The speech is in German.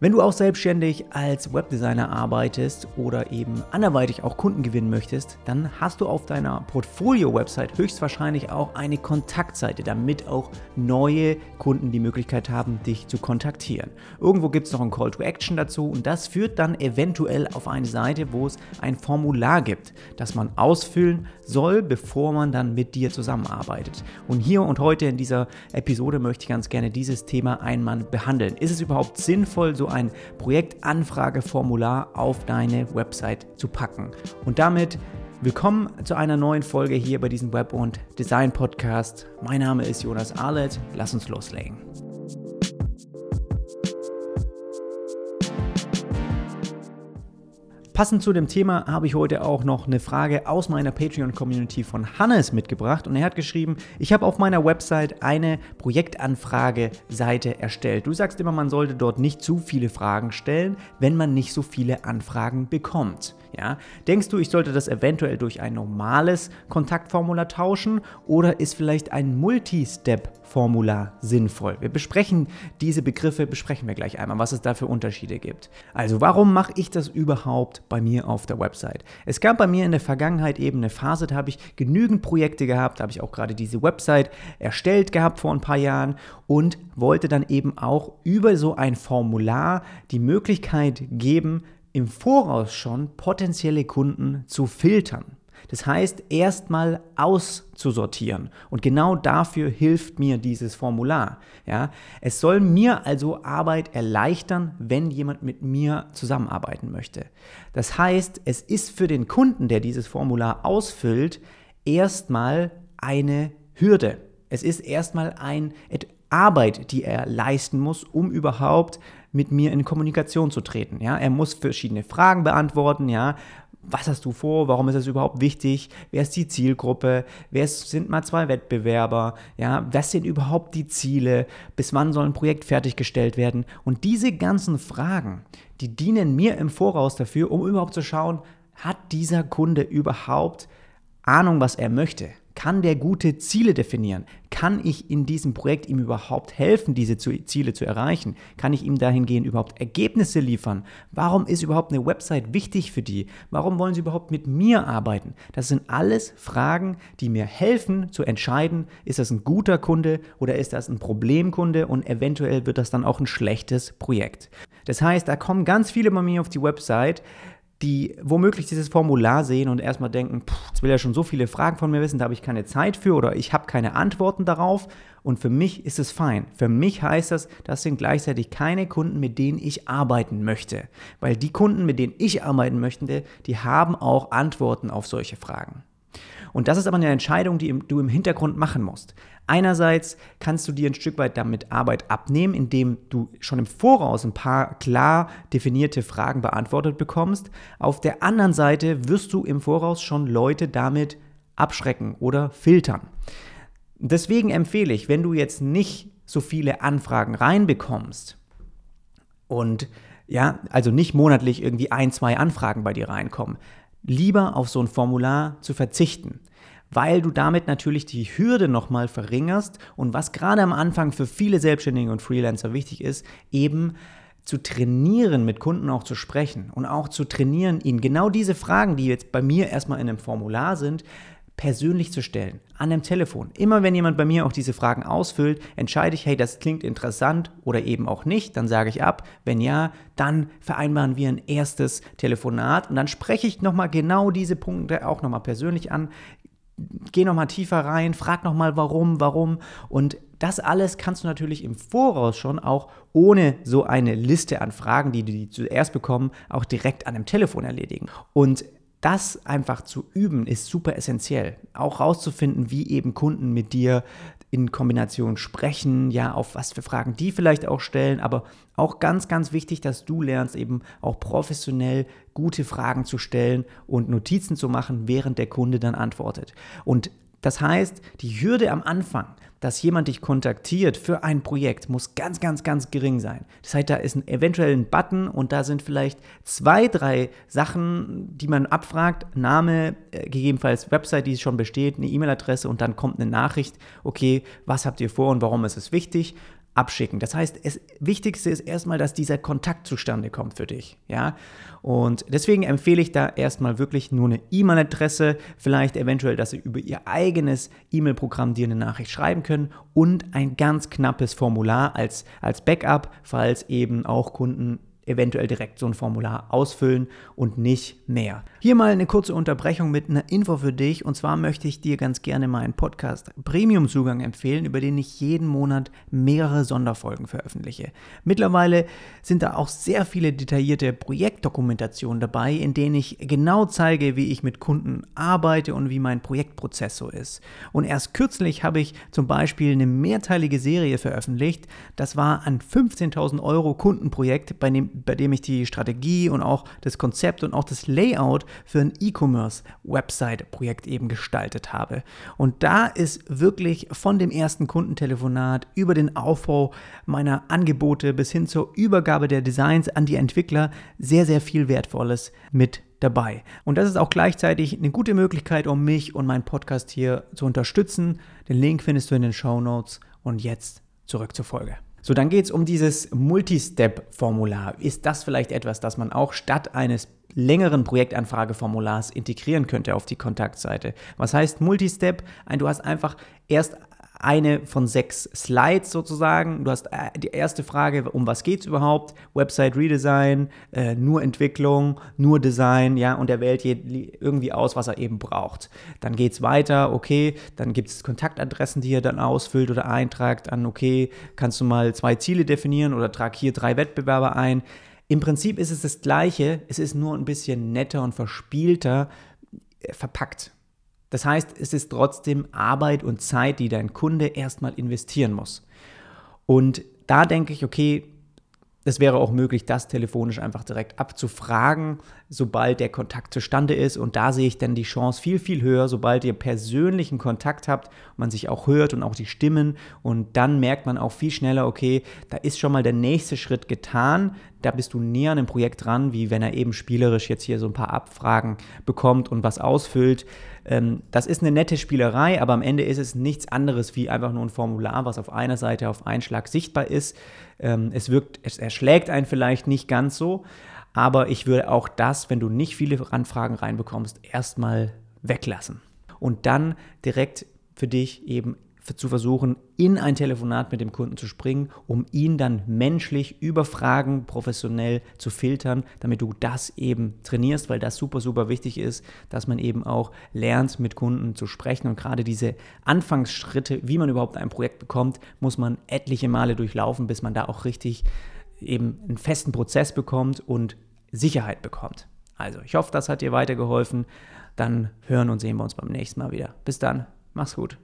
Wenn du auch selbstständig als Webdesigner arbeitest oder eben anderweitig auch Kunden gewinnen möchtest, dann hast du auf deiner Portfolio-Website höchstwahrscheinlich auch eine Kontaktseite, damit auch neue Kunden die Möglichkeit haben, dich zu kontaktieren. Irgendwo gibt es noch ein Call to Action dazu und das führt dann eventuell auf eine Seite, wo es ein Formular gibt, das man ausfüllen soll, bevor man dann mit dir zusammenarbeitet. Und hier und heute in dieser Episode möchte ich ganz gerne dieses Thema einmal behandeln. Ist es überhaupt sinnvoll, so ein Projektanfrageformular auf deine Website zu packen. Und damit willkommen zu einer neuen Folge hier bei diesem Web- und Design-Podcast. Mein Name ist Jonas Arlet. Lass uns loslegen. Passend zu dem Thema habe ich heute auch noch eine Frage aus meiner Patreon-Community von Hannes mitgebracht und er hat geschrieben, ich habe auf meiner Website eine Projektanfrage-Seite erstellt. Du sagst immer, man sollte dort nicht zu viele Fragen stellen, wenn man nicht so viele Anfragen bekommt. Ja? Denkst du, ich sollte das eventuell durch ein normales Kontaktformular tauschen oder ist vielleicht ein Multi-Step-Formular sinnvoll? Wir besprechen diese Begriffe, besprechen wir gleich einmal, was es da für Unterschiede gibt. Also warum mache ich das überhaupt bei mir auf der Website? Es gab bei mir in der Vergangenheit eben eine Phase, da habe ich genügend Projekte gehabt, da habe ich auch gerade diese Website erstellt gehabt vor ein paar Jahren und wollte dann eben auch über so ein Formular die Möglichkeit geben, im Voraus schon potenzielle Kunden zu filtern. Das heißt, erstmal auszusortieren. Und genau dafür hilft mir dieses Formular. Ja, es soll mir also Arbeit erleichtern, wenn jemand mit mir zusammenarbeiten möchte. Das heißt, es ist für den Kunden, der dieses Formular ausfüllt, erstmal eine Hürde. Es ist erstmal ein Arbeit, die er leisten muss, um überhaupt mit mir in Kommunikation zu treten. Ja, er muss verschiedene Fragen beantworten. Ja, was hast du vor? Warum ist das überhaupt wichtig? Wer ist die Zielgruppe? Wer sind mal zwei Wettbewerber? Ja, was sind überhaupt die Ziele? Bis wann soll ein Projekt fertiggestellt werden? Und diese ganzen Fragen, die dienen mir im Voraus dafür, um überhaupt zu schauen, hat dieser Kunde überhaupt Ahnung, was er möchte? Kann der gute Ziele definieren? Kann ich in diesem Projekt ihm überhaupt helfen, diese Ziele zu erreichen? Kann ich ihm dahingehend überhaupt Ergebnisse liefern? Warum ist überhaupt eine Website wichtig für die? Warum wollen sie überhaupt mit mir arbeiten? Das sind alles Fragen, die mir helfen zu entscheiden, ist das ein guter Kunde oder ist das ein Problemkunde und eventuell wird das dann auch ein schlechtes Projekt. Das heißt, da kommen ganz viele bei mir auf die Website, die womöglich dieses Formular sehen und erstmal denken, jetzt will er schon so viele Fragen von mir wissen, da habe ich keine Zeit für oder ich habe keine Antworten darauf. Und für mich ist es fein. Für mich heißt das, das sind gleichzeitig keine Kunden, mit denen ich arbeiten möchte. Weil die Kunden, mit denen ich arbeiten möchte, die haben auch Antworten auf solche Fragen. Und das ist aber eine Entscheidung, die du im Hintergrund machen musst. Einerseits kannst du dir ein Stück weit damit Arbeit abnehmen, indem du schon im Voraus ein paar klar definierte Fragen beantwortet bekommst. Auf der anderen Seite wirst du im Voraus schon Leute damit abschrecken oder filtern. Deswegen empfehle ich, wenn du jetzt nicht so viele Anfragen reinbekommst und ja, also nicht monatlich irgendwie ein, zwei Anfragen bei dir reinkommen, lieber auf so ein Formular zu verzichten, weil du damit natürlich die Hürde nochmal verringerst und was gerade am Anfang für viele Selbstständige und Freelancer wichtig ist, eben zu trainieren, mit Kunden auch zu sprechen und auch zu trainieren, ihnen genau diese Fragen, die jetzt bei mir erstmal in einem Formular sind, persönlich zu stellen, an dem Telefon. Immer wenn jemand bei mir auch diese Fragen ausfüllt, entscheide ich, hey, das klingt interessant oder eben auch nicht, dann sage ich ab. Wenn ja, dann vereinbaren wir ein erstes Telefonat und dann spreche ich nochmal genau diese Punkte auch nochmal persönlich an, gehe nochmal tiefer rein, frag nochmal warum, warum und das alles kannst du natürlich im Voraus schon auch ohne so eine Liste an Fragen, die du zuerst bekommen, auch direkt an dem Telefon erledigen. Und das einfach zu üben, ist super essentiell. Auch rauszufinden, wie eben Kunden mit dir in Kombination sprechen, ja, auf was für Fragen die vielleicht auch stellen, aber auch ganz, ganz wichtig, dass du lernst, eben auch professionell gute Fragen zu stellen und Notizen zu machen, während der Kunde dann antwortet. Und das heißt, die Hürde am Anfang, dass jemand dich kontaktiert für ein Projekt, muss ganz, ganz, ganz gering sein. Das heißt, da ist ein, eventuell ein Button und da sind vielleicht zwei, drei Sachen, die man abfragt. Name, äh, gegebenenfalls Website, die schon besteht, eine E-Mail-Adresse und dann kommt eine Nachricht, okay, was habt ihr vor und warum ist es wichtig? Abschicken. Das heißt, das Wichtigste ist erstmal, dass dieser Kontakt zustande kommt für dich. Ja? Und deswegen empfehle ich da erstmal wirklich nur eine E-Mail-Adresse, vielleicht eventuell, dass sie über ihr eigenes E-Mail-Programm dir eine Nachricht schreiben können und ein ganz knappes Formular als, als Backup, falls eben auch Kunden eventuell direkt so ein Formular ausfüllen und nicht mehr. Hier mal eine kurze Unterbrechung mit einer Info für dich. Und zwar möchte ich dir ganz gerne meinen Podcast Premium-Zugang empfehlen, über den ich jeden Monat mehrere Sonderfolgen veröffentliche. Mittlerweile sind da auch sehr viele detaillierte Projektdokumentationen dabei, in denen ich genau zeige, wie ich mit Kunden arbeite und wie mein Projektprozess so ist. Und erst kürzlich habe ich zum Beispiel eine mehrteilige Serie veröffentlicht. Das war ein 15.000 Euro Kundenprojekt, bei dem bei dem ich die Strategie und auch das Konzept und auch das Layout für ein E-Commerce-Website-Projekt eben gestaltet habe. Und da ist wirklich von dem ersten Kundentelefonat über den Aufbau meiner Angebote bis hin zur Übergabe der Designs an die Entwickler sehr, sehr viel Wertvolles mit dabei. Und das ist auch gleichzeitig eine gute Möglichkeit, um mich und meinen Podcast hier zu unterstützen. Den Link findest du in den Show Notes. Und jetzt zurück zur Folge. So, dann geht es um dieses Multistep-Formular. Ist das vielleicht etwas, das man auch statt eines längeren Projektanfrageformulars integrieren könnte auf die Kontaktseite? Was heißt Multistep? Du hast einfach erst eine von sechs Slides sozusagen. Du hast äh, die erste Frage, um was geht es überhaupt? Website Redesign, äh, nur Entwicklung, nur Design, ja, und er wählt irgendwie aus, was er eben braucht. Dann geht es weiter, okay, dann gibt es Kontaktadressen, die er dann ausfüllt oder eintragt. Dann, okay, kannst du mal zwei Ziele definieren oder trag hier drei Wettbewerber ein. Im Prinzip ist es das Gleiche, es ist nur ein bisschen netter und verspielter äh, verpackt. Das heißt, es ist trotzdem Arbeit und Zeit, die dein Kunde erstmal investieren muss. Und da denke ich, okay, es wäre auch möglich, das telefonisch einfach direkt abzufragen, sobald der Kontakt zustande ist. Und da sehe ich dann die Chance viel, viel höher, sobald ihr persönlichen Kontakt habt, man sich auch hört und auch die Stimmen. Und dann merkt man auch viel schneller, okay, da ist schon mal der nächste Schritt getan. Da bist du näher an dem Projekt dran, wie wenn er eben spielerisch jetzt hier so ein paar Abfragen bekommt und was ausfüllt. Ähm, das ist eine nette Spielerei, aber am Ende ist es nichts anderes wie einfach nur ein Formular, was auf einer Seite auf einen Schlag sichtbar ist. Ähm, es wirkt, es erschlägt einen vielleicht nicht ganz so, aber ich würde auch das, wenn du nicht viele Anfragen reinbekommst, erstmal weglassen. Und dann direkt für dich eben zu versuchen, in ein Telefonat mit dem Kunden zu springen, um ihn dann menschlich über Fragen professionell zu filtern, damit du das eben trainierst, weil das super, super wichtig ist, dass man eben auch lernt, mit Kunden zu sprechen. Und gerade diese Anfangsschritte, wie man überhaupt ein Projekt bekommt, muss man etliche Male durchlaufen, bis man da auch richtig eben einen festen Prozess bekommt und Sicherheit bekommt. Also, ich hoffe, das hat dir weitergeholfen. Dann hören und sehen wir uns beim nächsten Mal wieder. Bis dann, mach's gut.